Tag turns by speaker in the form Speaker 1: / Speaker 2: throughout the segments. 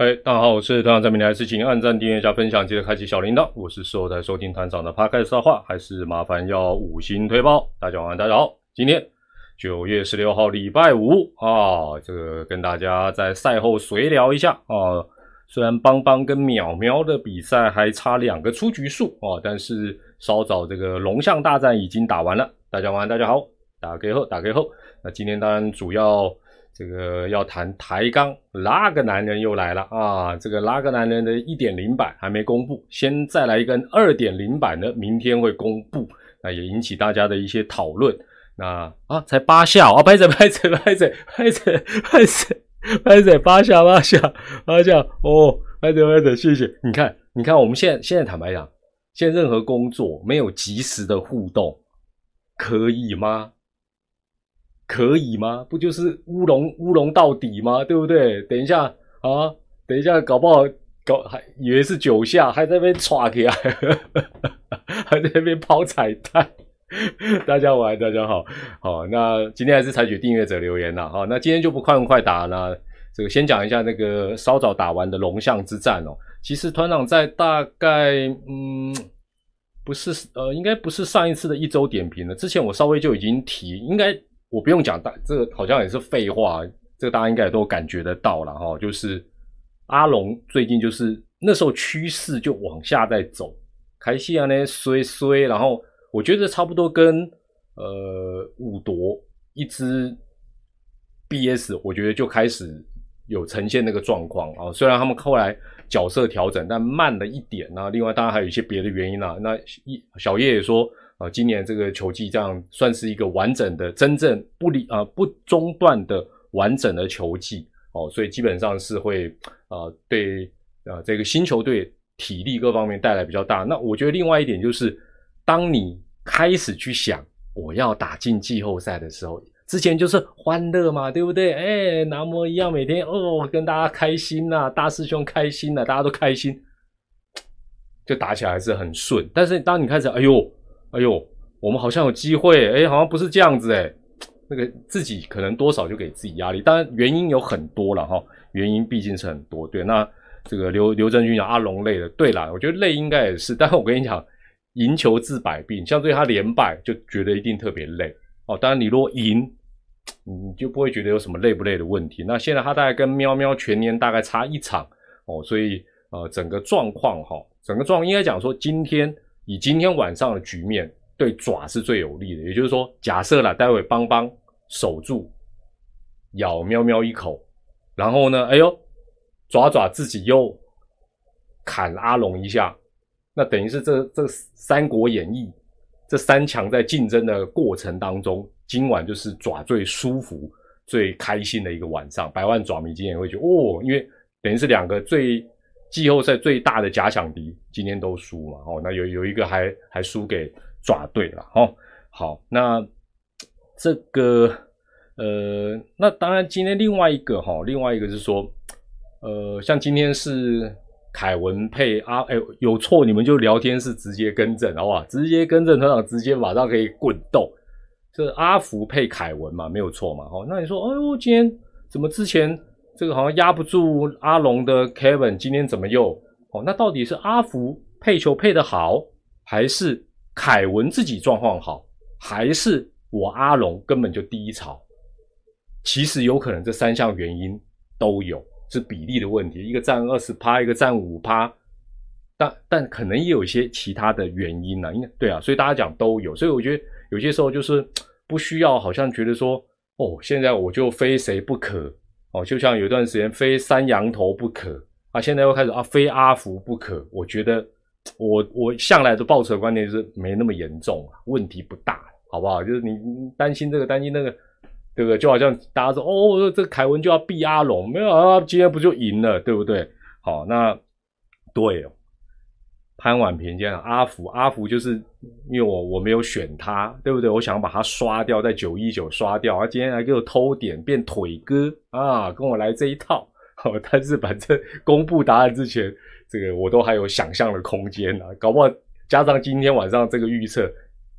Speaker 1: 嗨，大家好，我是团长，在明来事情按赞、订阅加分享，记得开启小铃铛。我是所有在收听团长的 Podcast 话，还是麻烦要五星推爆。大家晚安，大家好，今天九月十六号，礼拜五啊，这个跟大家在赛后随聊一下啊。虽然邦邦跟淼淼的比赛还差两个出局数啊，但是稍早这个龙象大战已经打完了。大家晚安，大家好，打给后，打给后。那今天当然主要。这个要谈抬杠，那个男人又来了啊！这个那个男人的一点零版还没公布，先再来一根二点零版的，明天会公布。那也引起大家的一些讨论。那啊，才八下啊，拍着拍着拍着拍着拍着 拍着八下八下八下哦，拍着拍着，谢谢。你看，你看，我们现在现在坦白讲，现在任何工作没有及时的互动，可以吗？可以吗？不就是乌龙乌龙到底吗？对不对？等一下啊，等一下，搞不好搞还以为是九下，还在那边歘起来，还在那边 抛彩蛋。大家晚，大家好，好，那今天还是采取订阅者留言了，好，那今天就不快问快答了。这个先讲一下那个稍早打完的龙象之战哦。其实团长在大概嗯，不是呃，应该不是上一次的一周点评了，之前我稍微就已经提，应该。我不用讲，大这个好像也是废话，这个大家应该也都感觉得到了哈。就是阿龙最近就是那时候趋势就往下在走，开西啊呢衰衰，然后我觉得差不多跟呃五夺一支 BS，我觉得就开始有呈现那个状况啊。虽然他们后来角色调整，但慢了一点啊。另外当然还有一些别的原因啊。那一小叶也说。啊，今年这个球季这样算是一个完整的、真正不离啊不中断的完整的球季哦，所以基本上是会啊对啊这个新球队体力各方面带来比较大。那我觉得另外一点就是，当你开始去想我要打进季后赛的时候，之前就是欢乐嘛，对不对？哎，那么一样每天哦跟大家开心呐，大师兄开心呐，大家都开心，就打起来还是很顺。但是当你开始哎呦。哎呦，我们好像有机会，哎，好像不是这样子，哎，那个自己可能多少就给自己压力，当然原因有很多了哈，原因毕竟是很多，对，那这个刘刘振军讲阿龙累了，对啦，我觉得累应该也是，但是我跟你讲，赢球治百病，相对他连败就觉得一定特别累哦，当然你如果赢，你就不会觉得有什么累不累的问题。那现在他大概跟喵喵全年大概差一场哦，所以呃整个状况哈，整个状况应该讲说今天。以今天晚上的局面，对爪是最有利的。也就是说，假设了待会邦邦守住，咬喵喵一口，然后呢，哎呦，爪爪自己又砍阿龙一下，那等于是这这《三国演义》这三强在竞争的过程当中，今晚就是爪最舒服、最开心的一个晚上。百万爪迷今天也会觉得哦，因为等于是两个最。季后赛最大的假想敌今天都输嘛？哦，那有有一个还还输给爪队了哦。好，那这个呃，那当然今天另外一个哈，另外一个是说，呃，像今天是凯文配阿，哎，有错你们就聊天室直接更正好不好？直接更正团长，直接马上可以滚动。这阿福配凯文嘛，没有错嘛？哦，那你说，哎呦，今天怎么之前？这个好像压不住阿龙的 Kevin，今天怎么又哦？那到底是阿福配球配的好，还是凯文自己状况好，还是我阿龙根本就低潮？其实有可能这三项原因都有，是比例的问题，一个占二十趴，一个占五趴，但但可能也有一些其他的原因呢。应该对啊，所以大家讲都有，所以我觉得有些时候就是不需要好像觉得说哦，现在我就非谁不可。哦，就像有一段时间非三羊头不可啊，现在又开始啊非阿福不可。我觉得我我向来的报仇观念是没那么严重，问题不大，好不好？就是你担心这个担心那个，对不对？就好像大家说哦，这凯文就要避阿龙，没有啊，今天不就赢了，对不对？好，那对哦。潘婉平这样，阿福阿福就是因为我我没有选他，对不对？我想把他刷掉，在九一九刷掉，他今天还给我偷点变腿哥啊，跟我来这一套，好，但是反正公布答案之前，这个我都还有想象的空间啊，搞不好加上今天晚上这个预测，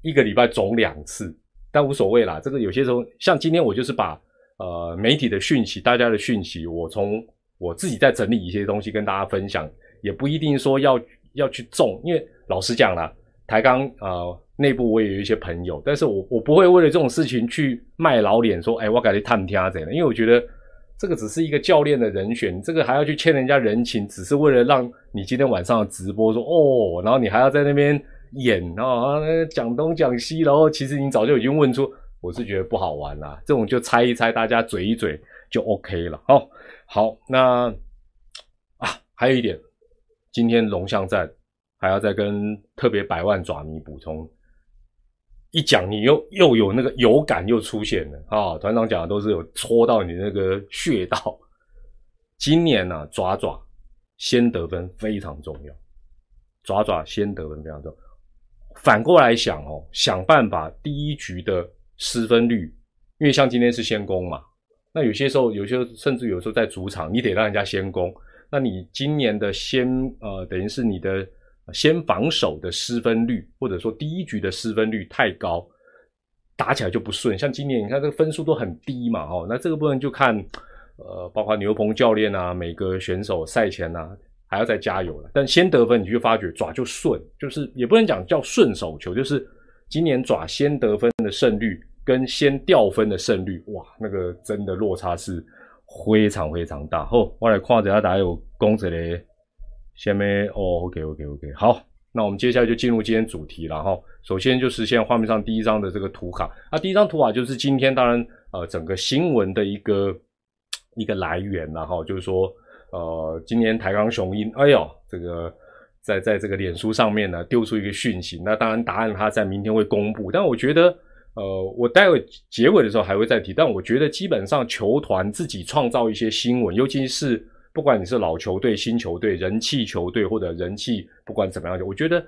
Speaker 1: 一个礼拜总两次，但无所谓啦。这个有些时候，像今天我就是把呃媒体的讯息、大家的讯息，我从我自己在整理一些东西跟大家分享，也不一定说要要去中，因为老实讲啦，台钢呃内部我也有一些朋友，但是我我不会为了这种事情去卖老脸，说哎我改你探听啊怎样，因为我觉得。这个只是一个教练的人选，这个还要去欠人家人情，只是为了让你今天晚上直播说哦，然后你还要在那边演啊，讲东讲西，然后其实你早就已经问出，我是觉得不好玩啦，这种就猜一猜，大家嘴一嘴就 OK 了。哦，好，那啊，还有一点，今天龙象战还要再跟特别百万爪迷补充。一讲你又又有那个有感又出现了啊！团长讲的都是有戳到你那个穴道。今年呢，爪爪先得分非常重要，爪爪先得分非常重要。反过来想哦，想办法第一局的失分率，因为像今天是先攻嘛，那有些时候有些甚至有时候在主场，你得让人家先攻。那你今年的先呃，等于是你的。先防守的失分率，或者说第一局的失分率太高，打起来就不顺。像今年你看这个分数都很低嘛，哦，那这个部分就看，呃，包括牛棚教练啊，每个选手赛前啊还要再加油了。但先得分，你就发觉爪就顺，就是也不能讲叫顺手球，就是今年爪先得分的胜率跟先掉分的胜率，哇，那个真的落差是非常非常大。后我来看一下，大家有公子嘞。下面哦，OK OK OK，好，那我们接下来就进入今天主题了哈。首先就是现在画面上第一张的这个图卡，那第一张图卡就是今天当然呃整个新闻的一个一个来源然后就是说呃今年台钢雄鹰，哎呦这个在在这个脸书上面呢丢出一个讯息，那当然答案它在明天会公布，但我觉得呃我待会结尾的时候还会再提，但我觉得基本上球团自己创造一些新闻，尤其是。不管你是老球队、新球队、人气球队或者人气，不管怎么样，我觉得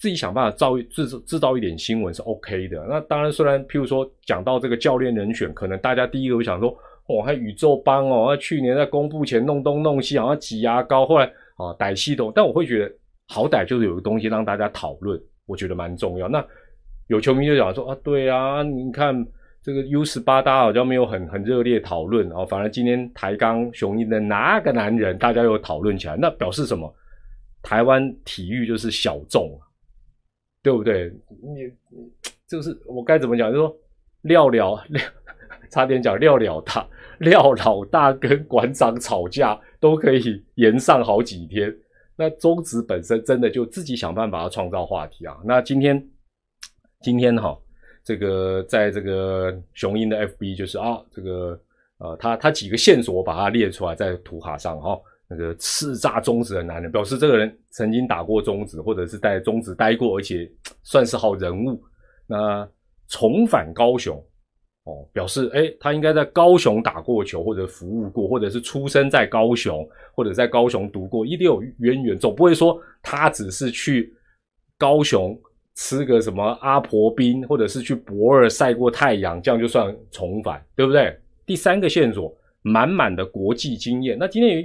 Speaker 1: 自己想办法造制制造一点新闻是 OK 的。那当然，虽然譬如说讲到这个教练人选，可能大家第一个会想说，哦，还宇宙帮哦，那去年在公布前弄东弄西，好像挤牙膏，后来啊歹系统，但我会觉得好歹就是有个东西让大家讨论，我觉得蛮重要。那有球迷就讲说啊，对啊，你看。这个 U 十八大家好像没有很很热烈讨论哦，反而今天台钢雄鹰的哪个男人大家又讨论起来，那表示什么？台湾体育就是小众，对不对？你就是我该怎么讲？就说廖了廖，差点讲廖了大廖老大跟馆长吵架都可以延上好几天，那中职本身真的就自己想办法要创造话题啊。那今天今天哈。这个在这个雄鹰的 FB 就是啊，这个呃，他他几个线索把它列出来在图卡上哈。那个叱咤中职的男人，表示这个人曾经打过中职，或者是在中职待过，而且算是好人物。那重返高雄哦，表示哎，他应该在高雄打过球，或者服务过，或者是出生在高雄，或者在高雄读过，一定有渊源，总不会说他只是去高雄。吃个什么阿婆冰，或者是去博尔晒过太阳，这样就算重返，对不对？第三个线索，满满的国际经验。那今天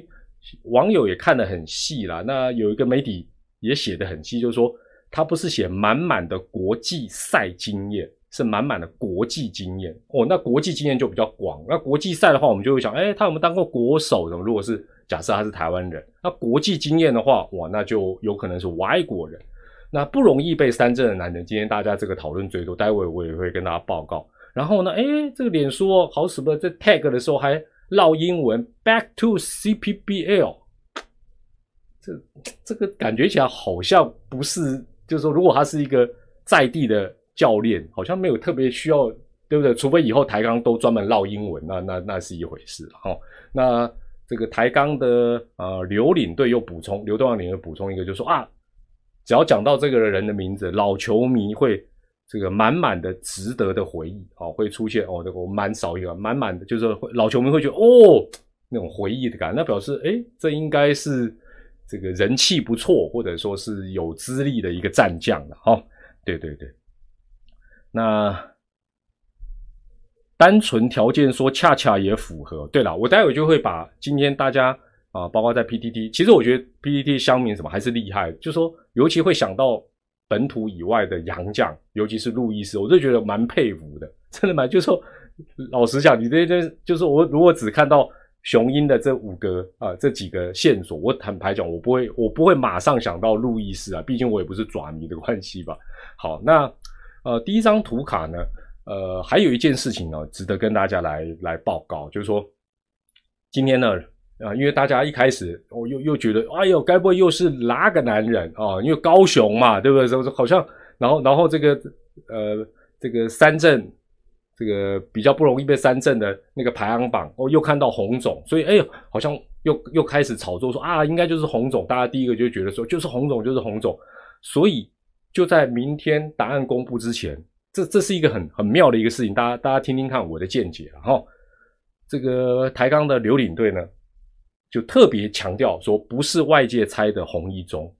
Speaker 1: 网友也看得很细啦。那有一个媒体也写得很细，就是说他不是写满满的国际赛经验，是满满的国际经验。哦，那国际经验就比较广。那国际赛的话，我们就会想，哎，他有没有当过国手的？如果是假设他是台湾人，那国际经验的话，哇，那就有可能是外国人。那不容易被三振的男人，今天大家这个讨论最多，待会我也会跟大家报告。然后呢，哎，这个脸书好使不？在 tag 的时候还绕英文，back to CPBL，这这个感觉起来好像不是，就是说，如果他是一个在地的教练，好像没有特别需要，对不对？除非以后台钢都专门唠英文，那那那是一回事哈。那这个台钢的呃刘领队又补充，刘东阳领队补充一个，就说啊。只要讲到这个人的名字，老球迷会这个满满的值得的回忆，哦，会出现哦，这个我蛮少一个满满的，就是老球迷会觉得哦，那种回忆的感，那表示哎，这应该是这个人气不错，或者说是有资历的一个战将了，哈，对对对，那单纯条件说恰恰也符合。对了，我待会就会把今天大家啊，包括在 PTT，其实我觉得 PTT 乡民什么还是厉害，就说尤其会想到本土以外的洋将，尤其是路易斯，我就觉得蛮佩服的，真的蛮就说老实讲，你这这就是我如果只看到。雄鹰的这五个啊，这几个线索，我坦白讲，我不会，我不会马上想到路易斯啊，毕竟我也不是爪迷的关系吧。好，那呃，第一张图卡呢，呃，还有一件事情呢，值得跟大家来来报告，就是说，今天呢，啊，因为大家一开始我又又觉得，哎呦，该不会又是哪个男人啊？因为高雄嘛，对不对？说好像，然后然后这个呃，这个三镇。这个比较不容易被三镇的那个排行榜，哦，又看到红总，所以哎呦，好像又又开始炒作说啊，应该就是红总，大家第一个就觉得说就是红总，就是红总，所以就在明天答案公布之前，这这是一个很很妙的一个事情，大家大家听听看我的见解，然后这个台钢的刘领队呢，就特别强调说不是外界猜的红一中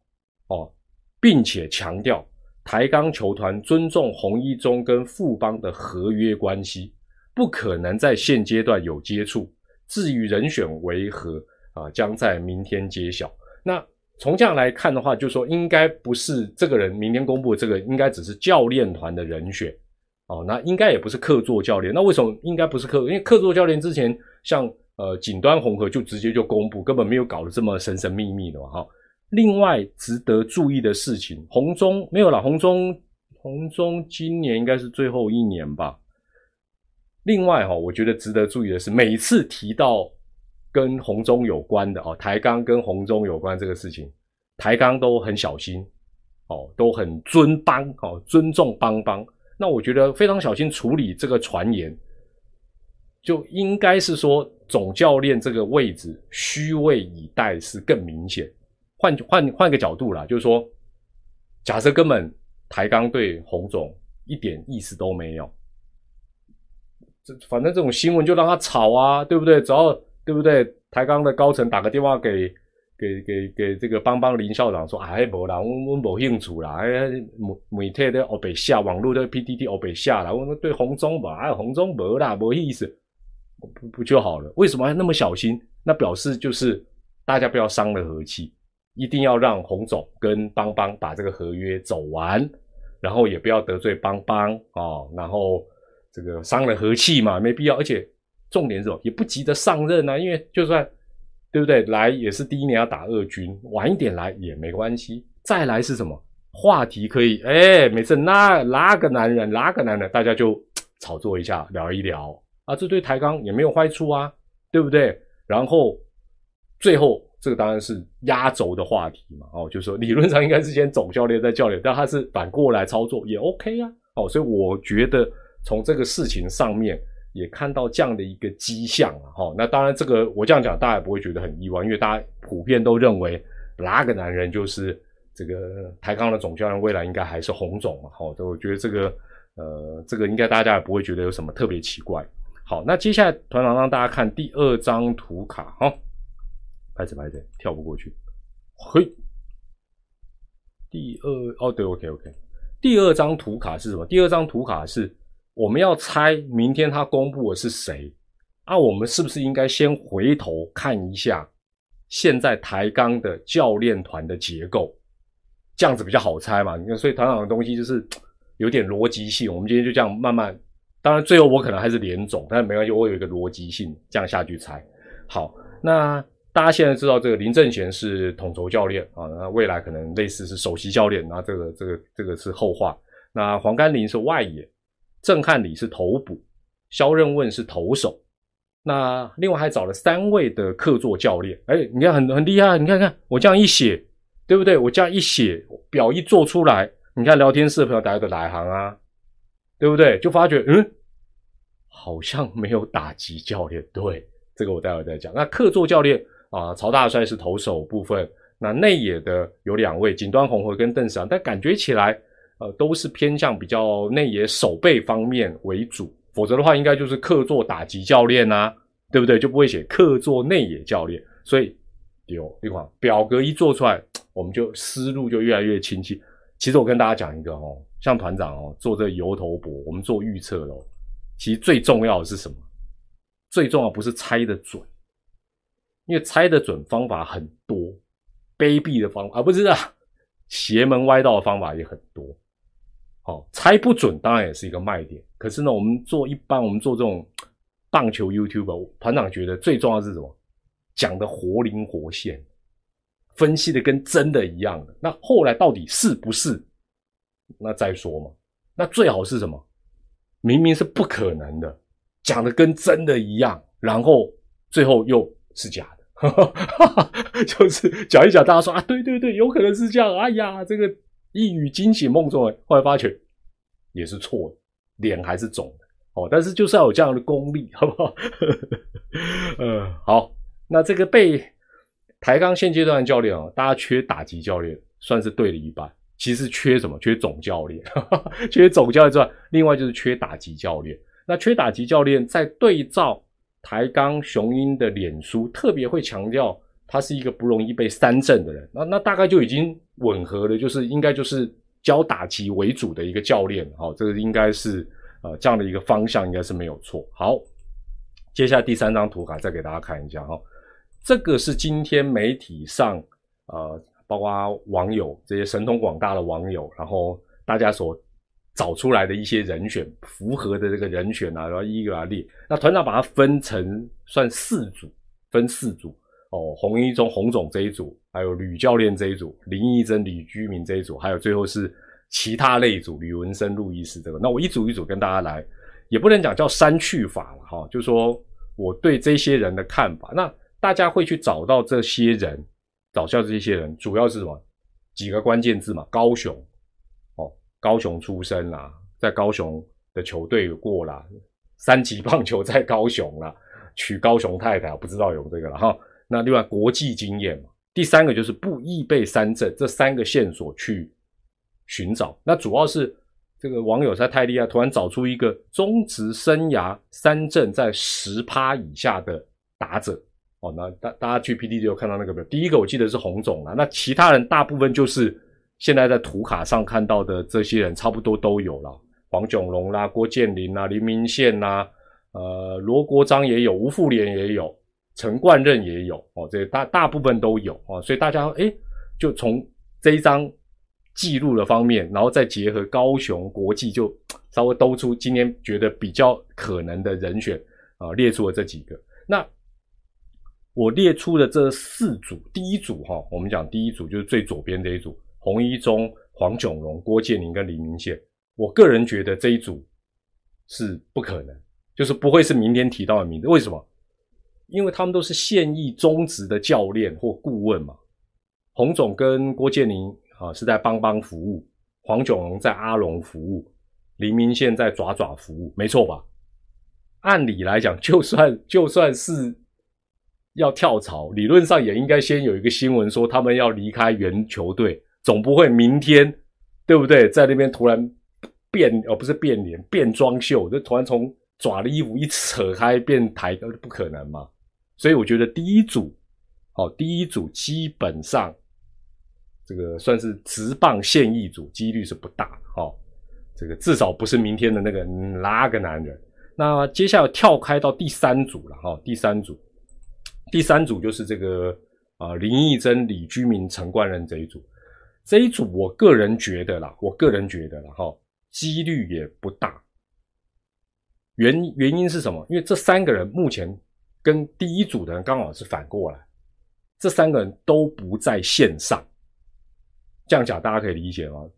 Speaker 1: 哦，并且强调。台钢球团尊重红一中跟富邦的合约关系，不可能在现阶段有接触。至于人选为何啊，将在明天揭晓。那从这样来看的话，就说应该不是这个人明天公布的这个，应该只是教练团的人选哦。那应该也不是客座教练。那为什么应该不是客座？因为客座教练之前像呃锦端红河就直接就公布，根本没有搞得这么神神秘秘的嘛哈。另外值得注意的事情，红中没有了。红中红中今年应该是最后一年吧。另外哈，我觉得值得注意的是，每次提到跟红中有关的哦，台钢跟红中有关这个事情，台钢都很小心哦，都很尊邦哦，尊重邦邦。那我觉得非常小心处理这个传言，就应该是说总教练这个位置虚位以待是更明显。换换换个角度啦，就是说，假设根本台钢对洪总一点意思都没有，这反正这种新闻就让他炒啊，对不对？只要对不对？台钢的高层打个电话给给给给这个邦邦林校长说，哎，无啦，我我无兴趣啦，哎，媒媒体的欧北下，网络的 PDD 欧北下啦，我们对洪总吧，哎，红中无啦，无意思，不不就好了？为什么还那么小心？那表示就是大家不要伤了和气。一定要让洪总跟邦邦把这个合约走完，然后也不要得罪邦邦啊，然后这个伤了和气嘛，没必要。而且重点是什么？也不急着上任啊，因为就算对不对，来也是第一年要打二军，晚一点来也没关系。再来是什么话题可以？哎，每次拉拉个男人，拉个男人，大家就 炒作一下，聊一聊啊，这对台钢也没有坏处啊，对不对？然后最后。这个当然是压轴的话题嘛，哦，就是说理论上应该是先总教练再教练，但他是反过来操作也 OK 啊，哦，所以我觉得从这个事情上面也看到这样的一个迹象了，哈，那当然这个我这样讲大家也不会觉得很意外，因为大家普遍都认为哪个男人就是这个台钢的总教练，未来应该还是洪总嘛，好，我觉得这个呃，这个应该大家也不会觉得有什么特别奇怪。好，那接下来团长让大家看第二张图卡，哈。拍着拍着跳不过去，嘿。第二哦对，OK OK。第二张图卡是什么？第二张图卡是我们要猜明天他公布的是谁啊？我们是不是应该先回头看一下现在台钢的教练团的结构，这样子比较好猜嘛？你看，所以团长的东西就是有点逻辑性。我们今天就这样慢慢，当然最后我可能还是连总，但是没关系，我有一个逻辑性，这样下去猜。好，那。大家现在知道这个林正贤是统筹教练啊，那未来可能类似是首席教练，那这个这个这个是后话。那黄甘霖是外野，郑汉礼是头补，肖任问是投手。那另外还找了三位的客座教练，哎，你看很很厉害，你看看我这样一写，对不对？我这样一写表一做出来，你看聊天室的朋友大家都来行啊，对不对？就发觉嗯，好像没有打击教练，对，这个我待会再讲。那客座教练。啊，曹大帅是投手部分，那内野的有两位，锦端红和跟邓史但感觉起来，呃，都是偏向比较内野守备方面为主，否则的话，应该就是客座打击教练呐，对不对？就不会写客座内野教练，所以丢一款表格一做出来，我们就思路就越来越清晰。其实我跟大家讲一个哦，像团长哦做这油头博，我们做预测哦，其实最重要的是什么？最重要不是猜的准，因为猜的准方法很多，卑鄙的方啊，不是啊，邪门歪道的方法也很多。哦，猜不准当然也是一个卖点。可是呢，我们做一般，我们做这种棒球 YouTube，团长觉得最重要是什么？讲的活灵活现，分析的跟真的一样的。那后来到底是不是？那再说嘛。那最好是什么？明明是不可能的，讲的跟真的一样，然后最后又是假的，就是讲一讲，大家说啊，对对对，有可能是这样。哎呀，这个一语惊醒梦中人，后来发觉也是错的，脸还是肿的哦。但是就是要有这样的功力，好不好？嗯，好。那这个被抬杠现阶段的教练啊，大家缺打击教练，算是对了一半。其实缺什么？缺总教练，缺总教练之外，另外就是缺打击教练。那缺打击教练，在对照台钢雄鹰的脸书，特别会强调他是一个不容易被三振的人。那那大概就已经吻合了，就是应该就是教打击为主的一个教练。好，这个应该是呃这样的一个方向，应该是没有错。好，接下来第三张图卡再给大家看一下哈，这个是今天媒体上呃。包括网友这些神通广大的网友，然后大家所找出来的一些人选，符合的这个人选啊，然后一个来列。那团长把它分成算四组，分四组哦。洪一中洪总这一组，还有吕教练这一组，林义珍李居民这一组，还有最后是其他类组，吕文生路易斯这个。那我一组一组跟大家来，也不能讲叫删去法了哈，就说我对这些人的看法。那大家会去找到这些人。找下这些人主要是什么？几个关键字嘛，高雄，哦，高雄出生啦，在高雄的球队过啦，三级棒球在高雄啦，娶高雄太太，不知道有这个了哈。那另外国际经验嘛，第三个就是不易被三振，这三个线索去寻找。那主要是这个网友在泰利亚，突然找出一个中职生涯三振在十趴以下的打者。哦，那大大家去 P D 就有看到那个表，第一个我记得是洪总了，那其他人大部分就是现在在图卡上看到的这些人，差不多都有了，黄炯龙啦、郭建林啦、林明宪啦、呃罗国章也有，吴富连也有，陈冠任也有，哦，这大大部分都有哦，所以大家诶就从这一张记录的方面，然后再结合高雄国际，就稍微兜出今天觉得比较可能的人选啊，列出了这几个，那。我列出的这四组，第一组哈，我们讲第一组就是最左边这一组，洪一中、黄炯荣、郭建宁跟李明宪。我个人觉得这一组是不可能，就是不会是明天提到的名字。为什么？因为他们都是现役中职的教练或顾问嘛。洪总跟郭建宁啊是在帮帮服务，黄炯龙在阿龙服务，黎明宪在爪爪服务，没错吧？按理来讲，就算就算是。要跳槽，理论上也应该先有一个新闻说他们要离开原球队，总不会明天，对不对？在那边突然变，哦，不是变脸，变装秀，就突然从爪的衣服一扯开变台，不可能嘛？所以我觉得第一组，好，第一组基本上这个算是直棒现役组，几率是不大的，哈。这个至少不是明天的那个哪个男人。那接下来跳开到第三组了，哈，第三组。第三组就是这个啊，林义珍、李居明、陈冠仁这一组，这一组我个人觉得啦，我个人觉得啦，哈，几率也不大。原原因是什么？因为这三个人目前跟第一组的人刚好是反过来，这三个人都不在线上。这样讲大家可以理解吗？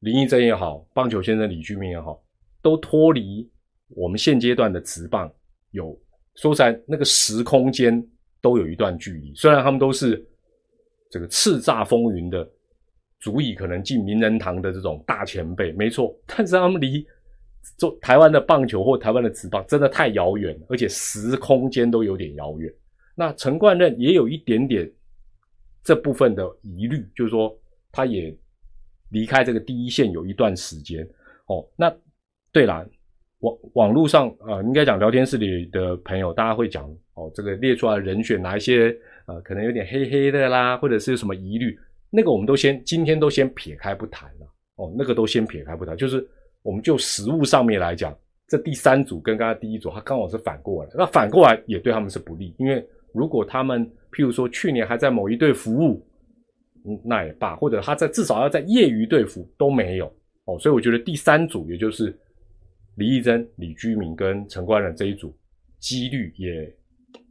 Speaker 1: 林义珍也好，棒球先生李居明也好，都脱离我们现阶段的职棒有。说起来，那个时空间都有一段距离。虽然他们都是这个叱咤风云的，足以可能进名人堂的这种大前辈，没错。但是他们离做台湾的棒球或台湾的职棒真的太遥远，而且时空间都有点遥远。那陈冠任也有一点点这部分的疑虑，就是说他也离开这个第一线有一段时间。哦，那对了。网网络上啊，应该讲聊天室里的朋友，大家会讲哦，这个列出来人选哪一些呃，可能有点黑黑的啦，或者是什么疑虑，那个我们都先今天都先撇开不谈了哦，那个都先撇开不谈，就是我们就实物上面来讲，这第三组跟刚才第一组，他刚好是反过来，那反过来也对他们是不利，因为如果他们譬如说去年还在某一队服务，嗯，那也罢，或者他在至少要在业余队服都没有。哦，所以我觉得第三组也就是李义珍、李居明跟陈冠仁这一组，几率也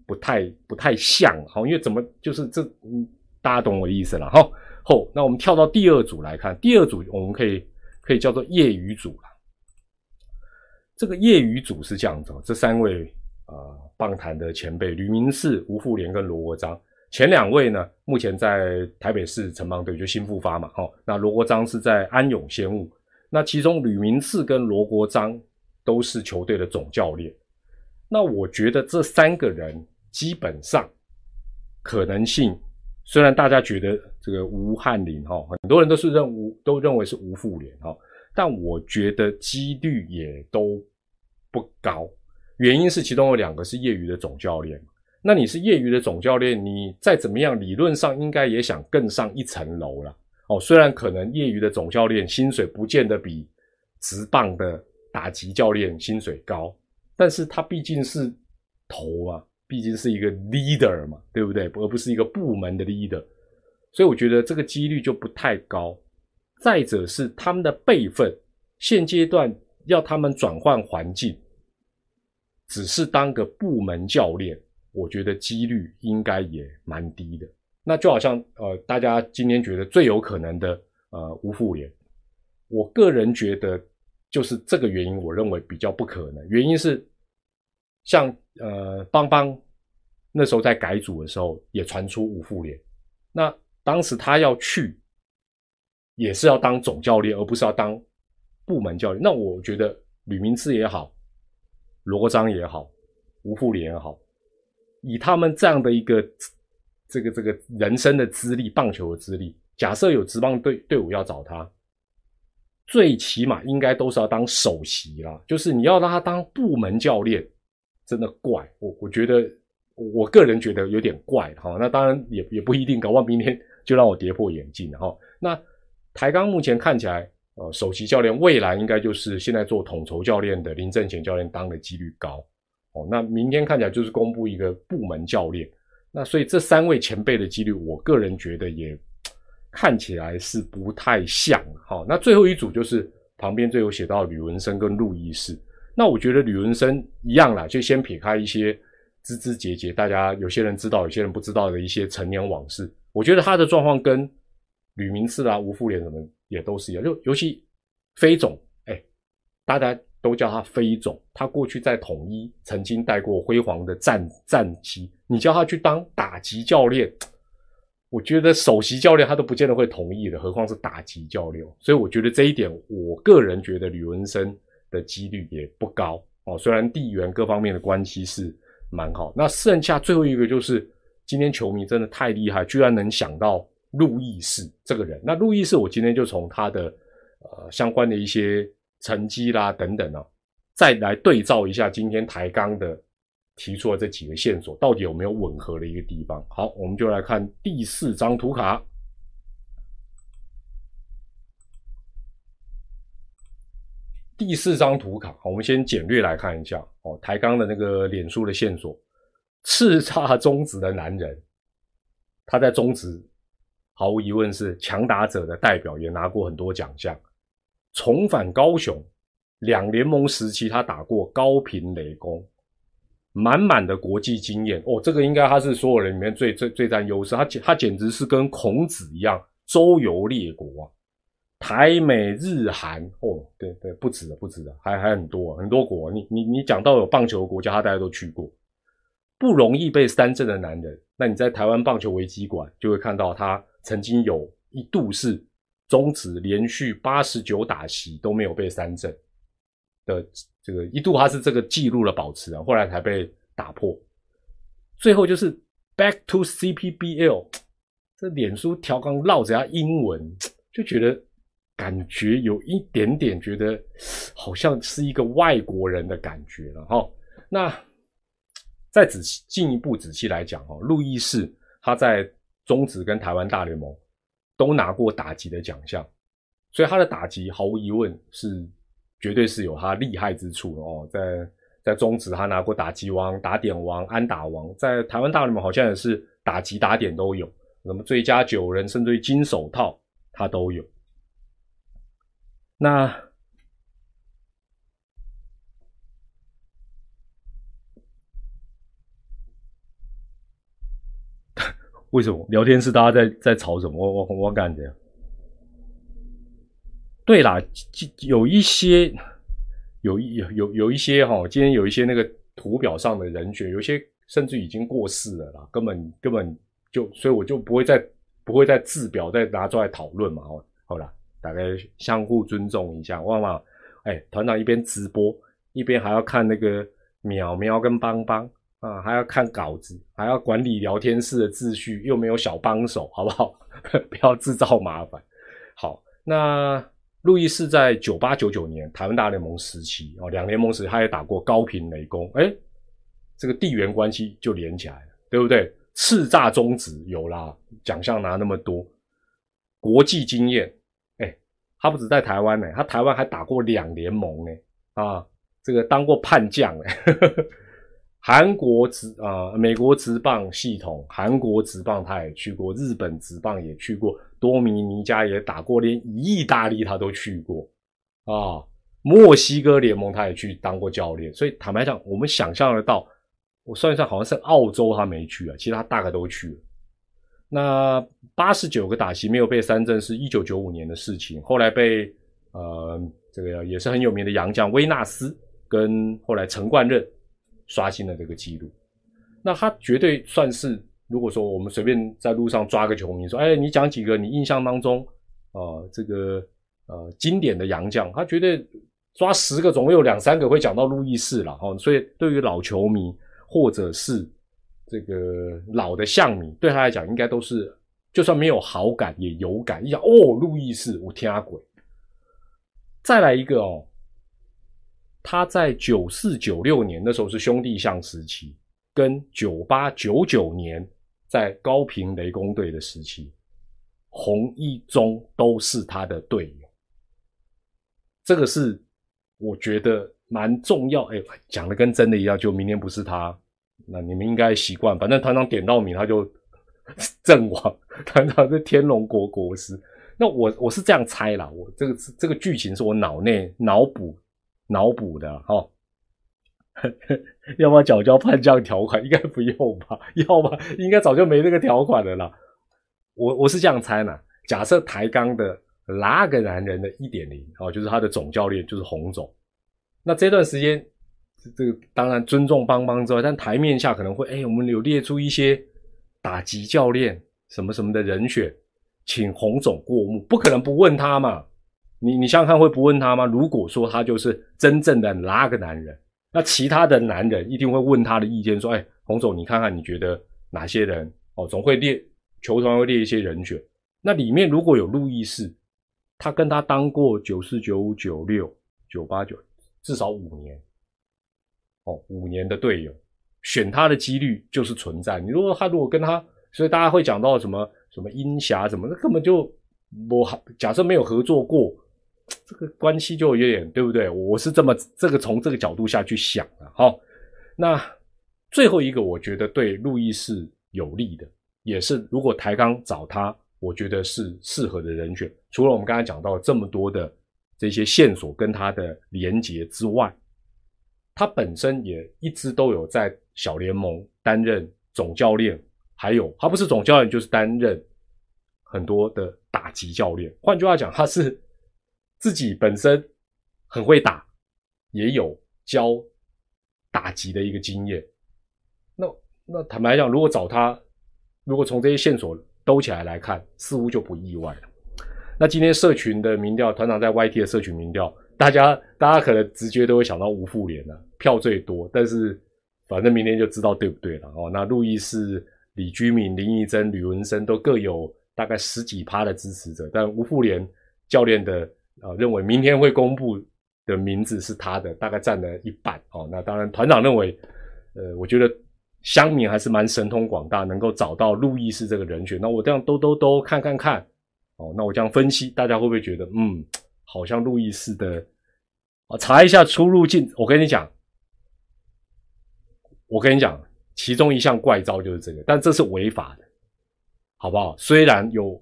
Speaker 1: 不太不太像，好，因为怎么就是这，嗯，大家懂我的意思了。哈。后，那我们跳到第二组来看，第二组我们可以可以叫做业余组了。这个业余组是这样子，这三位啊棒坛的前辈吕明士、吴富连跟罗国璋，前两位呢目前在台北市城邦队就新复发嘛，哈，那罗国璋是在安永仙雾，那其中吕明士跟罗国璋都是球队的总教练，那我觉得这三个人基本上可能性。虽然大家觉得这个吴汉林哈，很多人都是认吴都认为是吴富连哈，但我觉得几率也都不高。原因是其中有两个是业余的总教练，那你是业余的总教练，你再怎么样，理论上应该也想更上一层楼了哦。虽然可能业余的总教练薪水不见得比职棒的打击教练薪水高，但是他毕竟是头啊。毕竟是一个 leader 嘛，对不对？而不是一个部门的 leader，所以我觉得这个几率就不太高。再者是他们的辈分，现阶段要他们转换环境，只是当个部门教练，我觉得几率应该也蛮低的。那就好像呃，大家今天觉得最有可能的呃吴富连，我个人觉得就是这个原因，我认为比较不可能。原因是。像呃邦邦那时候在改组的时候，也传出吴富连，那当时他要去，也是要当总教练，而不是要当部门教练。那我觉得吕明志也好，罗章也好，吴富连也好，以他们这样的一个这个这个人生的资历，棒球的资历，假设有职棒队队伍要找他，最起码应该都是要当首席啦，就是你要让他当部门教练。真的怪我，我觉得我个人觉得有点怪哈。那当然也也不一定，搞不好明天 就让我跌破眼镜哈。那台钢目前看起来，呃，首席教练未来应该就是现在做统筹教练的林正贤教练当的几率高哦。那明天看起来就是公布一个部门教练，那所以这三位前辈的几率，我个人觉得也看起来是不太像哈。那最后一组就是旁边最后写到吕文生跟陆毅士。那我觉得吕文生一样啦，就先撇开一些枝枝节节，大家有些人知道，有些人不知道的一些陈年往事。我觉得他的状况跟吕明次啦、吴富连什么也都是一样。就尤其飞总，哎，大家都叫他飞总，他过去在统一曾经带过辉煌的战战绩。你叫他去当打击教练，我觉得首席教练他都不见得会同意的，何况是打击教练。所以我觉得这一点，我个人觉得吕文生。的几率也不高哦，虽然地缘各方面的关系是蛮好，那剩下最后一个就是今天球迷真的太厉害，居然能想到路易士这个人。那路易士，我今天就从他的呃相关的一些成绩啦等等啊，再来对照一下今天台钢的提出的这几个线索，到底有没有吻合的一个地方。好，我们就来看第四张图卡。第四张图卡，我们先简略来看一下哦。台钢的那个脸书的线索，叱咤中职的男人，他在中职毫无疑问是强打者的代表，也拿过很多奖项。重返高雄，两联盟时期他打过高频雷公，满满的国际经验哦。这个应该他是所有人里面最最最占优势，他简他简直是跟孔子一样周游列国啊。台美日韩哦，对对，不止的，不止的，还还很多很多国。你你你讲到有棒球国家，他大家都去过，不容易被三振的男人。那你在台湾棒球危机馆就会看到他曾经有一度是终止连续八十九打席都没有被三振的这个一度，他是这个记录的保持人，后来才被打破。最后就是 Back to CPBL，这脸书调缸绕着下英文，就觉得。感觉有一点点觉得 好像是一个外国人的感觉了哈。那再仔细进一步仔细来讲哈，路易士他在中职跟台湾大联盟都拿过打击的奖项，所以他的打击毫无疑问是绝对是有他厉害之处的哦。在在中职，他拿过打击王、打点王、安打王，在台湾大联盟好像也是打击、打点都有，什么最佳九人，甚至于金手套，他都有。那 为什么聊天室大家在在吵什么？我我我感觉。对啦，有一些，有有有有一些哈，今天有一些那个图表上的人选，有些甚至已经过世了啦，根本根本就，所以我就不会再不会再制表再拿出来讨论嘛，好，好了，大概相互尊重一下，忘了，哎，团长一边直播一边还要看那个淼淼跟邦邦啊，还要看稿子，还要管理聊天室的秩序，又没有小帮手，好不好？不要制造麻烦。好，那。路易斯在九八九九年台湾大联盟时期哦，两联盟时他也打过高频雷公，哎，这个地缘关系就连起来了，对不对？叱咤中职有啦，奖项拿那么多，国际经验，他不止在台湾呢，他台湾还打过两联盟呢，啊，这个当过叛将哎。韩国职啊，美国职棒系统，韩国职棒他也去过，日本职棒也去过，多米尼加也打过，连意大利他都去过啊。墨西哥联盟他也去当过教练，所以坦白讲，我们想象得到，我算一算，好像是澳洲他没去啊，其他大概都去了。那八十九个打席没有被三振，是一九九五年的事情，后来被呃这个也是很有名的洋将威纳斯跟后来陈冠任。刷新了这个记录，那他绝对算是，如果说我们随便在路上抓个球迷说，哎，你讲几个你印象当中啊这个呃经典的洋将，他绝对抓十个总有两三个会讲到路易士了哈。所以对于老球迷或者是这个老的象迷，对他来讲应该都是，就算没有好感也有感，一想哦路易斯我天啊鬼，再来一个哦。他在九四九六年那时候是兄弟象时期，跟九八九九年在高平雷公队的时期，洪一中都是他的队友。这个是我觉得蛮重要。哎，讲的跟真的一样，就明年不是他，那你们应该习惯。反正团长点到名，他就 阵亡。团长是天龙国国师。那我我是这样猜啦，我这个这个剧情是我脑内脑补。脑补的哈，要不要缴交叛将条款？应该不用吧？要吧？应该早就没这个条款的啦。我我是这样猜呢。假设台钢的那个男人的一点零哦，就是他的总教练就是洪总。那这段时间，这个当然尊重邦邦之外，但台面下可能会哎，我们有列出一些打击教练什么什么的人选，请洪总过目，不可能不问他嘛。你你想想看，会不问他吗？如果说他就是真正的那个男人，那其他的男人一定会问他的意见，说：“哎，洪总，你看看，你觉得哪些人？哦，总会列球团会列一些人选。那里面如果有路易士，他跟他当过九四、九五、九六、九八、九，至少五年，哦，五年的队友，选他的几率就是存在。你如果他如果跟他，所以大家会讲到什么什么鹰侠什么，那根本就我假设没有合作过。”这个关系就有点对不对？我是这么这个从这个角度下去想的。好，那最后一个我觉得对路易士有利的，也是如果台钢找他，我觉得是适合的人选。除了我们刚才讲到这么多的这些线索跟他的连结之外，他本身也一直都有在小联盟担任总教练，还有他不是总教练就是担任很多的打击教练。换句话讲，他是。自己本身很会打，也有教打击的一个经验。那那坦白讲，如果找他，如果从这些线索兜起来来看，似乎就不意外了。那今天社群的民调，团长在 YT 的社群民调，大家大家可能直觉都会想到吴富连了，票最多。但是反正明天就知道对不对了哦。那路易斯、李居明、林义珍、吕文生都各有大概十几趴的支持者，但吴富连教练的。啊，认为明天会公布的名字是他的，大概占了一半。哦，那当然，团长认为，呃，我觉得乡民还是蛮神通广大，能够找到路易斯这个人选。那我这样兜兜兜看看看，哦，那我这样分析，大家会不会觉得，嗯，好像路易斯的啊，查一下出入境。我跟你讲，我跟你讲，其中一项怪招就是这个，但这是违法的，好不好？虽然有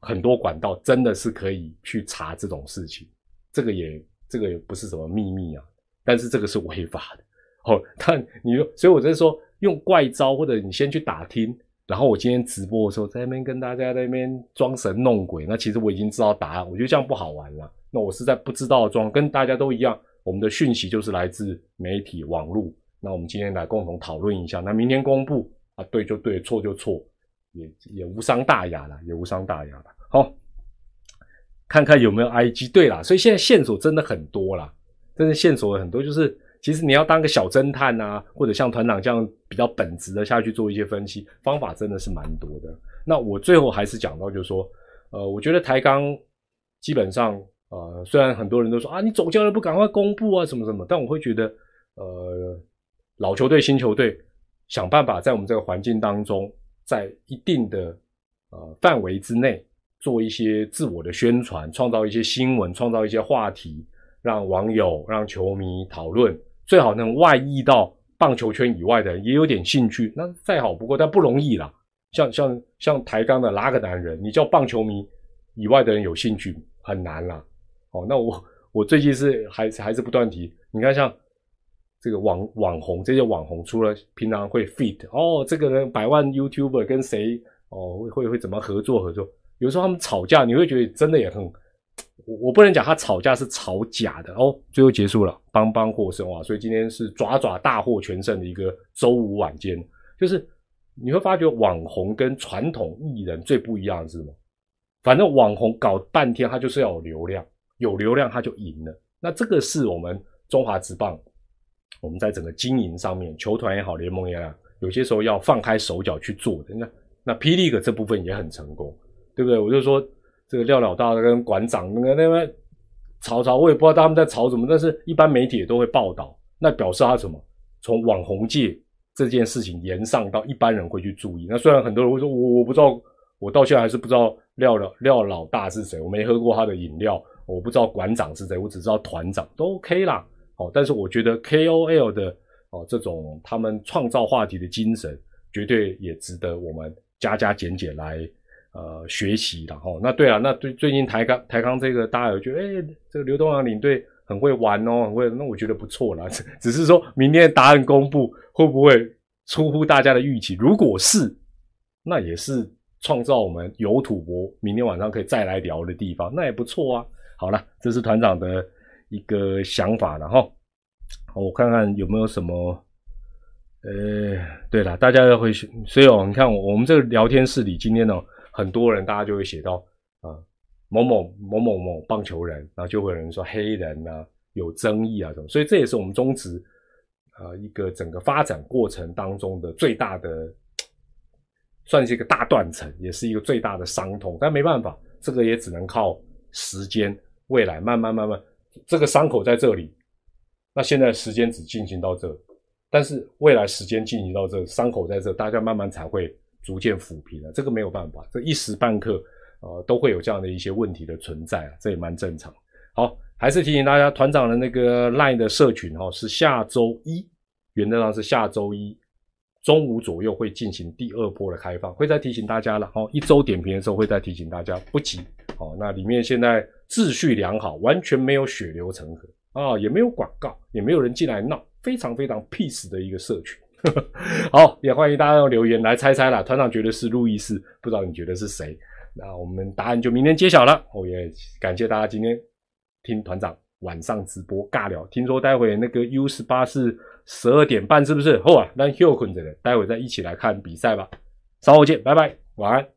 Speaker 1: 很多管道真的是可以去查这种事情，这个也这个也不是什么秘密啊，但是这个是违法的。哦，但你说，所以我在说用怪招，或者你先去打听，然后我今天直播的时候在那边跟大家在那边装神弄鬼，那其实我已经知道答案，我觉得这样不好玩了。那我是在不知道装，跟大家都一样，我们的讯息就是来自媒体网络。那我们今天来共同讨论一下，那明天公布啊，对就对，错就错，也也无伤大雅了，也无伤大雅了。好，看看有没有 IG。对啦，所以现在线索真的很多啦，真的线索很多，就是其实你要当个小侦探啊，或者像团长这样比较本职的下去做一些分析，方法真的是蛮多的。那我最后还是讲到，就是说，呃，我觉得台钢基本上。呃，虽然很多人都说啊，你走教练不赶快公布啊，什么什么，但我会觉得，呃，老球队、新球队想办法在我们这个环境当中，在一定的呃范围之内做一些自我的宣传，创造一些新闻，创造一些话题，让网友、让球迷讨论，最好能外溢到棒球圈以外的人也有点兴趣，那再好不过，但不容易啦。像像像抬杠的拉个男人，你叫棒球迷以外的人有兴趣，很难啦。哦，那我我最近是还还是不断提，你看像这个网网红这些网红，除了平常会 fit 哦，这个人百万 YouTuber 跟谁哦会会会怎么合作合作？有时候他们吵架，你会觉得真的也很，我我不能讲他吵架是吵假的哦。最后结束了，邦邦获胜哇！所以今天是爪爪大获全胜的一个周五晚间，就是你会发觉网红跟传统艺人最不一样的是什么？反正网红搞半天，他就是要有流量。有流量他就赢了，那这个是我们中华职棒，我们在整个经营上面，球团也好，联盟也好，有些时候要放开手脚去做的。那那霹雳哥这部分也很成功，对不对？我就说这个廖老大跟馆长那个那个吵吵，我也不知道他们在吵什么，但是一般媒体也都会报道，那表示他什么？从网红界这件事情延上到一般人会去注意。那虽然很多人会说我我不知道，我到现在还是不知道廖老廖老大是谁，我没喝过他的饮料。我不知道馆长是谁，我只知道团长都 OK 啦。哦，但是我觉得 KOL 的哦这种他们创造话题的精神，绝对也值得我们加加减减来呃学习。然后，那对啊，那最最近台康台康这个大家有觉得，哎，这个刘东阳领队很会玩哦，很会，那我觉得不错啦。只是说明天答案公布会不会出乎大家的预期？如果是，那也是创造我们有土博明天晚上可以再来聊的地方，那也不错啊。好了，这是团长的一个想法了哈。我看看有没有什么，呃，对了，大家要会，所以哦，你看我们这个聊天室里，今天呢，很多人大家就会写到啊，某某某某某棒球人，然后就会有人说黑人啊，有争议啊什么，所以这也是我们中职啊一个整个发展过程当中的最大的，算是一个大断层，也是一个最大的伤痛。但没办法，这个也只能靠时间。未来慢慢慢慢，这个伤口在这里，那现在时间只进行到这，但是未来时间进行到这，伤口在这，大家慢慢才会逐渐抚平了。这个没有办法，这一时半刻，呃，都会有这样的一些问题的存在啊，这也蛮正常。好，还是提醒大家，团长的那个 LINE 的社群哦，是下周一，原则上是下周一中午左右会进行第二波的开放，会再提醒大家了。哦，一周点评的时候会再提醒大家，不急。哦，那里面现在。秩序良好，完全没有血流成河啊，也没有广告，也没有人进来闹，非常非常 peace 的一个社群。好，也欢迎大家留言来猜猜啦。团长觉得是路易斯，不知道你觉得是谁？那我们答案就明天揭晓了。我也感谢大家今天听团长晚上直播尬聊。听说待会那个 U 十八是十二点半，是不是？好啊，那休困着了，待会再一起来看比赛吧。稍后见，拜拜，晚安。